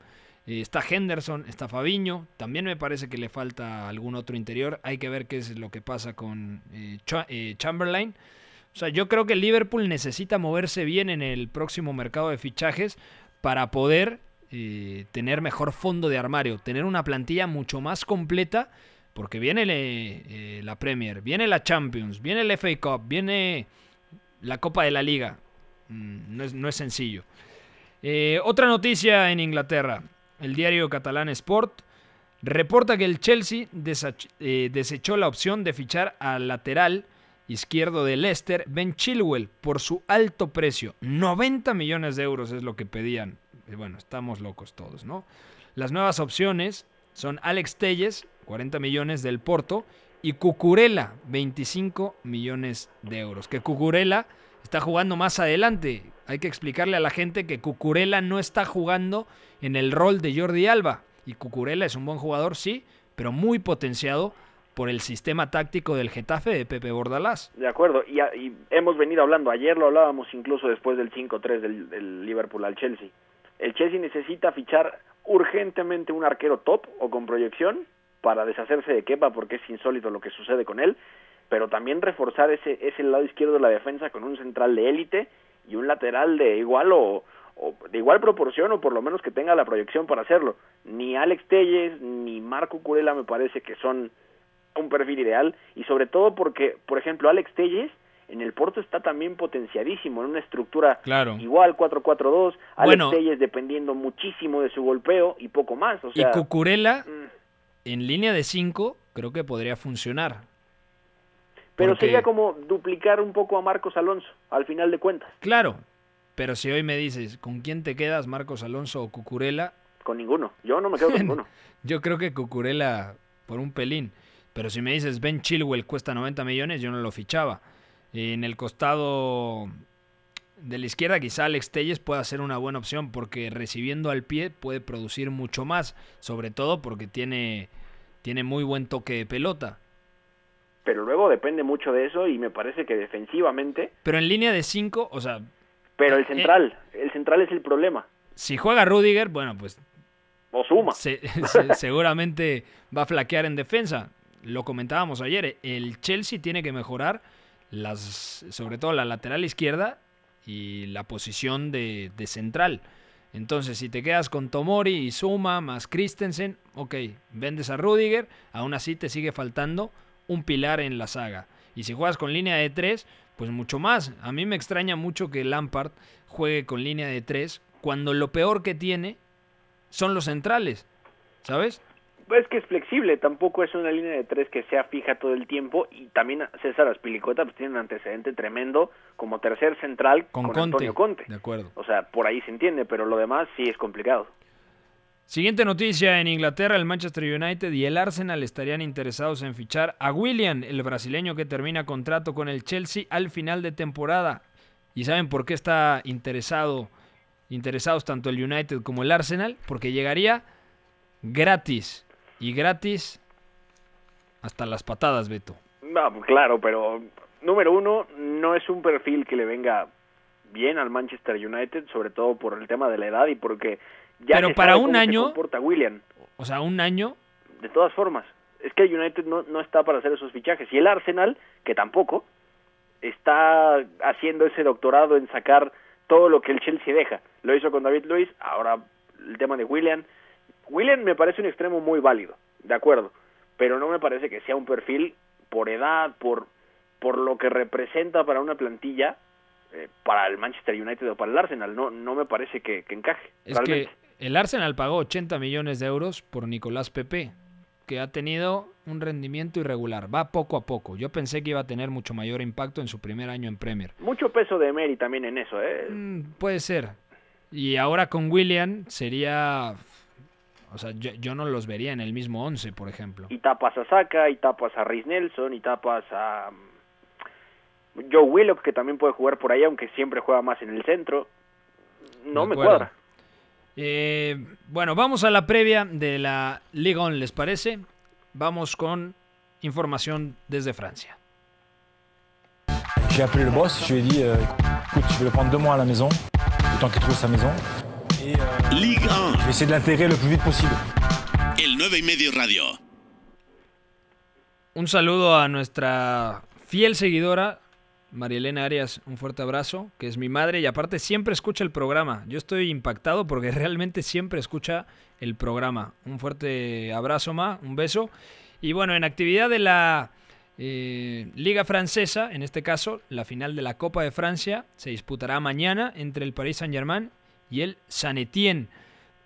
A: Eh, está Henderson, está Fabiño, también me parece que le falta algún otro interior. Hay que ver qué es lo que pasa con eh, eh, Chamberlain. O sea, yo creo que Liverpool necesita moverse bien en el próximo mercado de fichajes para poder tener mejor fondo de armario, tener una plantilla mucho más completa, porque viene eh, la Premier, viene la Champions, viene el FA Cup, viene la Copa de la Liga. Mm, no, es, no es sencillo. Eh, otra noticia en Inglaterra. El diario catalán Sport reporta que el Chelsea eh, desechó la opción de fichar al lateral izquierdo de Leicester, Ben Chilwell, por su alto precio. 90 millones de euros es lo que pedían. Bueno, estamos locos todos, ¿no? Las nuevas opciones son Alex Telles, 40 millones del Porto, y Cucurella, 25 millones de euros. Que Cucurella está jugando más adelante. Hay que explicarle a la gente que Cucurella no está jugando en el rol de Jordi Alba. Y Cucurella es un buen jugador, sí, pero muy potenciado por el sistema táctico del Getafe de Pepe Bordalás.
D: De acuerdo, y, y hemos venido hablando, ayer lo hablábamos incluso después del 5-3 del, del Liverpool al Chelsea. El Chelsea necesita fichar urgentemente un arquero top o con proyección para deshacerse de Kepa porque es insólito lo que sucede con él, pero también reforzar ese, ese lado izquierdo de la defensa con un central de élite y un lateral de igual o, o de igual proporción o por lo menos que tenga la proyección para hacerlo. Ni Alex Telles ni Marco Curela me parece que son un perfil ideal y sobre todo porque, por ejemplo, Alex Telles en el Porto está también potenciadísimo en una estructura
A: Claro.
D: igual 4-4-2, Alex
A: Bueno.
D: Telles dependiendo muchísimo de su golpeo y poco más, o sea,
A: y Cucurella, en línea de 5, creo que podría funcionar.
D: pero
A: porque-
D: sería como duplicar un poco a Marcos Alonso al final de cuentas,
A: Claro, pero si hoy me dices, ¿con quién te quedas, Marcos Alonso o Cucurella?
D: con ninguno. Yo no me quedo con ninguno.
A: Yo creo que Cucurella por un pelín. Pero si me dices Ben Chilwell cuesta 90 millones, yo no lo fichaba. En el costado de la izquierda, quizá Alex Telles pueda ser una buena opción porque recibiendo al pie puede producir mucho más, sobre todo porque tiene, tiene muy buen toque de pelota.
D: Pero luego depende mucho de eso y me parece que defensivamente.
A: Pero en línea de 5, o sea.
D: Pero el
A: eh,
D: central, el central es el problema.
A: Si juega Rudiger, bueno, pues.
D: O suma.
A: se- se- seguramente va a flaquear en defensa. Lo comentábamos ayer. El Chelsea tiene que mejorar las, sobre todo la lateral izquierda y la posición de, de central. Entonces, si te quedas con Tomori y Suma más Christensen, ok, vendes a Rudiger, aún así te sigue faltando un pilar en la saga. Y si juegas con línea de 3, pues mucho más. A mí me extraña mucho que Lampard juegue con línea de 3 cuando lo peor que tiene son los centrales, ¿sabes?
D: Pues que es flexible, tampoco es una línea de tres que sea fija todo el tiempo y también César Aspilicueta pues tiene un antecedente tremendo como tercer central
A: Con,
D: con,
A: Conte.
D: Antonio Conte.
A: De acuerdo.
D: O sea, por ahí se entiende, pero lo demás sí es complicado.
A: Siguiente noticia, en Inglaterra el Manchester United y el Arsenal estarían interesados en fichar a William, el brasileño que termina contrato con el Chelsea al final de temporada. ¿Y saben por qué está interesado, interesados tanto el United como el Arsenal? Porque llegaría gratis. Y gratis hasta las patadas, Beto.
D: No, claro, pero número uno, no es un perfil que le venga bien al Manchester United, sobre todo por el tema de la edad y porque ya
A: Pero
D: se
A: para
D: sabe
A: un
D: cómo se
A: año-
D: comporta William.
A: O sea, un año
D: De todas formas, es que el United no, no está para hacer esos fichajes. Y el Arsenal, que tampoco, está haciendo ese doctorado en sacar todo lo que el Chelsea deja. Lo hizo con David Luiz, ahora el tema de William. William me parece un extremo muy válido, de acuerdo, pero no me parece que sea un perfil por edad, por, por lo que representa para una plantilla, eh, para el Manchester United o para el Arsenal. No, no me parece que, que encaje.
A: Es
D: realmente.
A: que el Arsenal pagó 80 millones de euros por Nicolás Pepe, que ha tenido un rendimiento irregular. Va poco a poco. Yo pensé que iba a tener mucho mayor impacto en su primer año en Premier.
D: Mucho peso de Emery también en eso, ¿eh?
A: Mm, puede ser. Y ahora con William sería... O sea, yo, yo no los vería en el mismo 11, por ejemplo.
D: y tapas a Saka, y tapas a Rhys Nelson, y tapas a mm, Joe Willock, que también puede jugar por ahí, aunque siempre juega más en el centro. No me
A: acuerdo.
D: cuadra.
A: Eh, bueno, vamos a la previa de la Ligue 1, ¿les parece? Vamos con información desde Francia.
H: J'ai appelé le boss, je lui ai dit euh, écoute, je vais le prendre deux mois à la maison, le temps qu'il trouve sa maison. Et euh,
C: Ligue 1,
H: je vais essayer de l'intégrer le plus vite possible.
C: el 9 y medio radio.
A: Un saludo a nuestra fiel seguidora, María Elena Arias, un fuerte abrazo, que es mi madre y aparte siempre escucha el programa. Yo estoy impactado porque realmente siempre escucha el programa. Un fuerte abrazo, Ma, un beso. Y bueno, en actividad de la eh, Liga Francesa, en este caso, la final de la Copa de Francia, se disputará mañana entre el Paris Saint-Germain y el Saint-Étienne.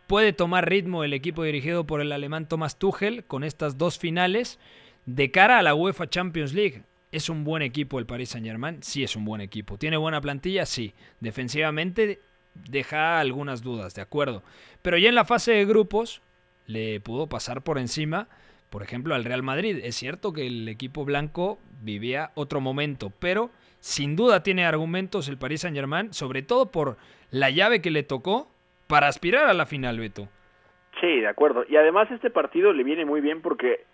A: Puede tomar ritmo el equipo dirigido por el alemán Thomas Tuchel con estas dos finales de cara a la UEFA Champions League. ¿Es un buen equipo el Paris Saint-Germain? Sí, es un buen equipo. ¿Tiene buena plantilla? Sí. Defensivamente deja algunas dudas, de acuerdo. Pero ya en la fase de grupos le pudo pasar por encima, por ejemplo, al Real Madrid. Es cierto que el equipo blanco vivía otro momento, pero sin duda tiene argumentos el Paris Saint-Germain, sobre todo por la llave que le tocó para aspirar a la final, Beto.
D: Sí, de acuerdo. Y además este partido le viene muy bien porque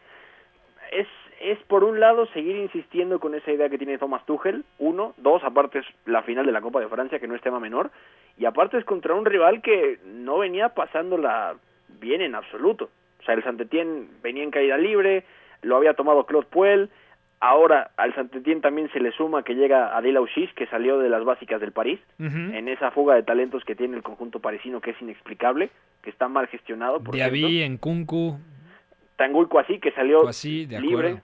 D: es, es por un lado seguir insistiendo con esa idea que tiene Thomas Tuchel, uno, dos, aparte es la final de la Copa de Francia, que no es tema menor, y aparte es contra un rival que no venía pasándola bien en absoluto. O sea, el Saint-Étienne venía en caída libre, lo había tomado Claude Puel, ahora al Saint-Étienne también se le suma que llega Adil Auchis, que salió de las básicas del París, en esa fuga de talentos que tiene el conjunto parisino que es inexplicable, que está mal gestionado, por.
A: Diaby, Nkunku,
D: Tanguy Kwasi, que salió
A: de
D: libre.
A: acuerdo.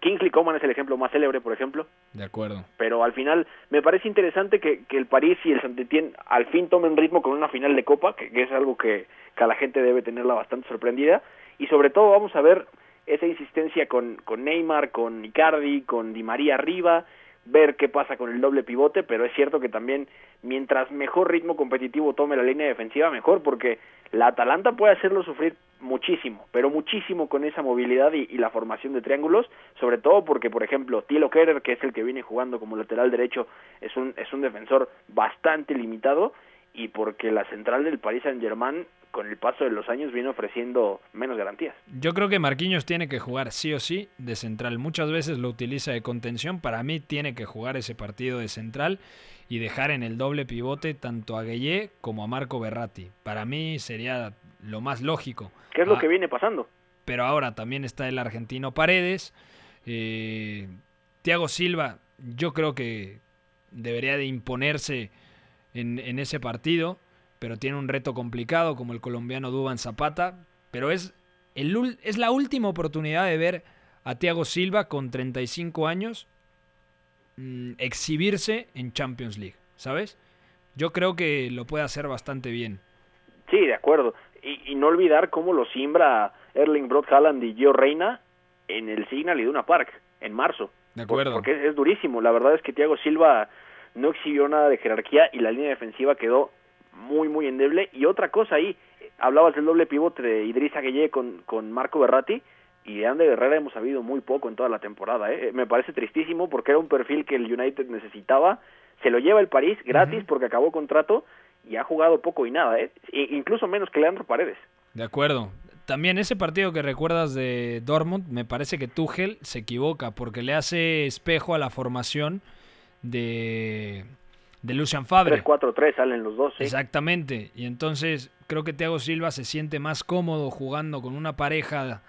D: Kingsley Coman es el ejemplo más célebre, por ejemplo.
A: De acuerdo.
D: Pero al final me parece interesante que, que el París y el Saint-Étienne al fin tomen ritmo con una final de Copa, que, que es algo que, que a la gente debe tenerla bastante sorprendida. Y sobre todo vamos a ver esa insistencia con, con Neymar, con Icardi, con Di María arriba, ver qué pasa con el doble pivote, pero es cierto que también mientras mejor ritmo competitivo tome la línea defensiva, mejor, porque la Atalanta puede hacerlo sufrir muchísimo, pero muchísimo con esa movilidad y, y la formación de triángulos, sobre todo porque, por ejemplo, Tilo Kerer, que es el que viene jugando como lateral derecho, es un, es un defensor bastante limitado, y porque la central del Paris Saint-Germain con el paso de los años viene ofreciendo menos garantías.
A: Yo creo que Marquinhos tiene que jugar sí o sí de central. Muchas veces lo utiliza de contención. Para mí tiene que jugar ese partido de central y dejar en el doble pivote tanto a Gueye como a Marco Berratti. Para mí sería lo más lógico.
D: ¿Qué es lo
A: Ah,
D: que viene pasando?
A: Pero ahora también está el argentino Paredes. Eh, Thiago Silva, yo creo que debería de imponerse en, en ese partido, pero tiene un reto complicado como el colombiano Duban Zapata. Pero es, el, es la última oportunidad de ver a Thiago Silva con 35 años mm, exhibirse en Champions League, ¿sabes? Yo creo que lo puede hacer bastante bien.
D: Sí, de acuerdo. Y, y no olvidar cómo lo siembra Erling Brot Haaland y Gio Reina en el Signal Iduna Park en marzo.
A: De acuerdo.
D: Porque es, es durísimo. La verdad es que Thiago Silva no exhibió nada de jerarquía y la línea defensiva quedó muy, muy endeble. Y otra cosa ahí, hablabas del doble pivote de Idrissa Gueye con, con Marco Berratti y de Ander Herrera hemos sabido muy poco en toda la temporada. ¿eh? Me parece tristísimo porque era un perfil que el United necesitaba. Se lo lleva el París gratis porque acabó contrato y ha jugado poco y nada, ¿eh? E- incluso menos que Leandro Paredes.
A: De acuerdo. También ese partido que recuerdas de Dortmund, me parece que Tuchel se equivoca porque le hace espejo a la formación de, de Lucian Fabre.
D: 3-4-3 salen los dos. ¿sí?
A: Exactamente. Y entonces creo que Thiago Silva se siente más cómodo jugando con una pareja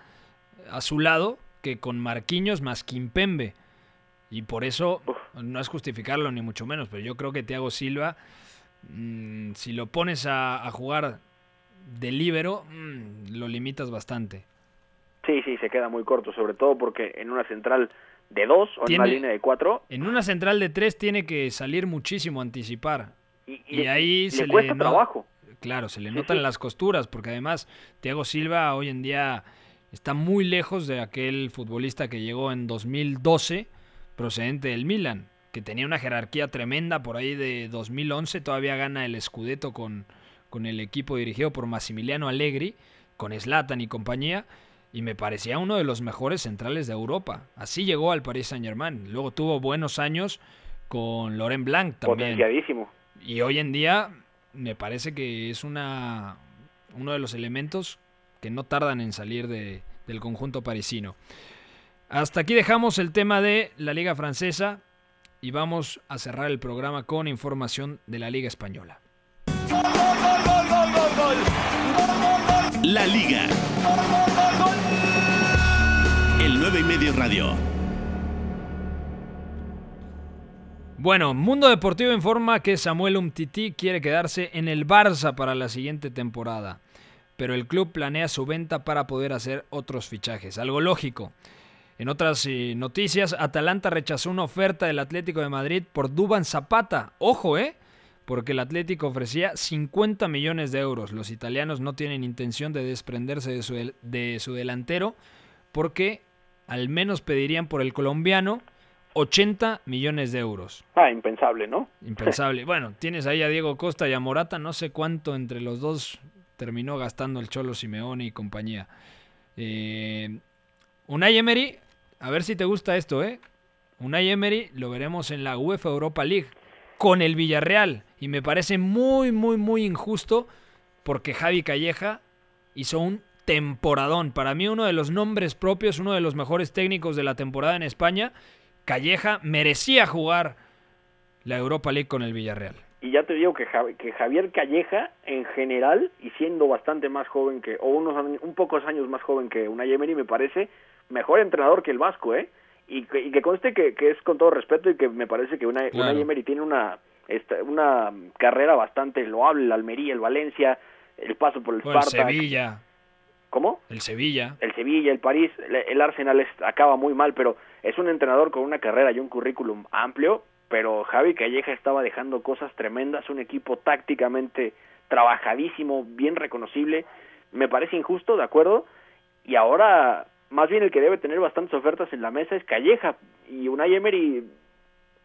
A: a su lado que con Marquinhos más Kimpembe. Y por eso no es justificarlo ni mucho menos, pero yo creo que Thiago Silva, mm, si lo pones a, a jugar de líbero, mm, lo limitas bastante.
D: Sí, sí, se queda muy corto, sobre todo porque en una central de dos o en una línea de cuatro
A: En una central de tres tiene que salir muchísimo a anticipar.
D: y,
A: Y ahí
D: le
A: se
D: cuesta
A: no-
D: trabajo.
A: Claro, se le
D: Sí,
A: notan
D: sí.
A: las costuras, porque además Thiago Silva hoy en día está muy lejos de aquel futbolista que llegó en 2012 procedente del Milan, que tenía una jerarquía tremenda por ahí de 2011, todavía gana el Scudetto con, con el equipo dirigido por Massimiliano Allegri, con Zlatan y compañía, y me parecía uno de los mejores centrales de Europa. Así llegó al Paris Saint-Germain. Luego tuvo buenos años con Laurent Blanc también.
D: Potenciadísimo.
A: Y hoy en día me parece que es una uno de los elementos que no tardan en salir de- del conjunto parisino. Hasta aquí dejamos el tema de la Liga Francesa y vamos a cerrar el programa con información de la Liga Española.
C: La Liga. El 9 y medio radio.
A: Bueno, Mundo Deportivo informa que Samuel Umtiti quiere quedarse en el Barça para la siguiente temporada, pero el club planea su venta para poder hacer otros fichajes, algo lógico. En otras eh, noticias, Atalanta rechazó una oferta del Atlético de Madrid por Duban Zapata. Ojo, ¿eh? Porque el Atlético ofrecía 50 millones de euros. Los italianos no tienen intención de desprenderse de su, del- de su delantero porque al menos pedirían por el colombiano 80 millones de euros.
D: Ah, impensable, ¿no?
A: Impensable. Bueno, tienes ahí a Diego Costa y a Morata, no sé cuánto entre los dos terminó gastando el Cholo Simeone y compañía. Eh, Unai Emery, a ver si te gusta esto, ¿eh? Unai Emery lo veremos en la UEFA Europa League con el Villarreal y me parece muy, muy, muy injusto porque Javi Calleja hizo un temporadón. Para mí uno de los nombres propios, uno de los mejores técnicos de la temporada en España. Calleja merecía jugar la Europa League con el Villarreal.
D: Y ya te digo que, Javi- que Javier Calleja, en general, y siendo bastante más joven que, o unos años- un pocos años más joven que Unai Emery, me parece mejor entrenador que el Vasco, ¿eh? Y que, y que conste que, que es con todo respeto y que me parece que Unai,
A: Claro.
D: Unai Emery tiene una, esta- una carrera bastante loable, el Almería, el Valencia, el paso por el Spartak.
A: Sevilla,
D: ¿Cómo?
A: el Sevilla.
D: el Sevilla, el París, el, Arsenal es- acaba muy mal, pero es un entrenador con una carrera y un currículum amplio, pero Javi Calleja estaba dejando cosas tremendas, un equipo tácticamente trabajadísimo, bien reconocible, me parece injusto, de acuerdo, y ahora más bien el que debe tener bastantes ofertas en la mesa es Calleja, y Unai Emery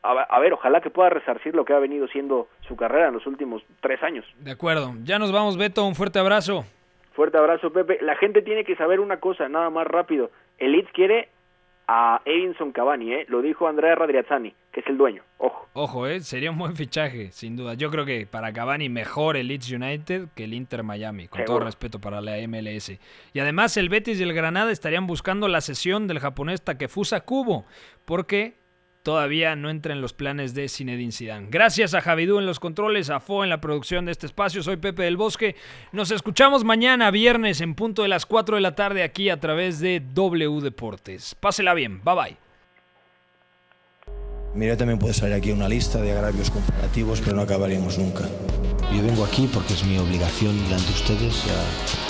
D: a, ver, ojalá que pueda resarcir lo que ha venido siendo su carrera en los últimos tres años.
A: De acuerdo. Ya nos vamos, Beto. Un fuerte abrazo.
D: Fuerte abrazo, Pepe. La gente tiene que saber una cosa, nada más rápido. El Leeds quiere a Edinson Cavani, ¿eh? Lo dijo Andrea Radriazzani, que es el dueño. Ojo.
A: Ojo, ¿eh? Sería un buen fichaje, sin duda. Yo creo que para Cavani mejor el Leeds United que el Inter Miami, con todo respeto para la MLS. Y además el Betis y el Granada estarían buscando la sesión del japonés Takefusa Kubo, porque todavía no entra en los planes de Zinedine Zidane. Gracias a Javidú en los controles, a Fo en la producción de este espacio. Soy Pepe del Bosque. Nos escuchamos mañana viernes en punto de las 4 de la tarde aquí a través de W Deportes. Pásela bien. Bye bye.
I: Mira, también puede salir aquí una lista de agravios comparativos, pero no acabaríamos nunca.
J: Yo vengo aquí porque es mi obligación delante de ustedes. Ya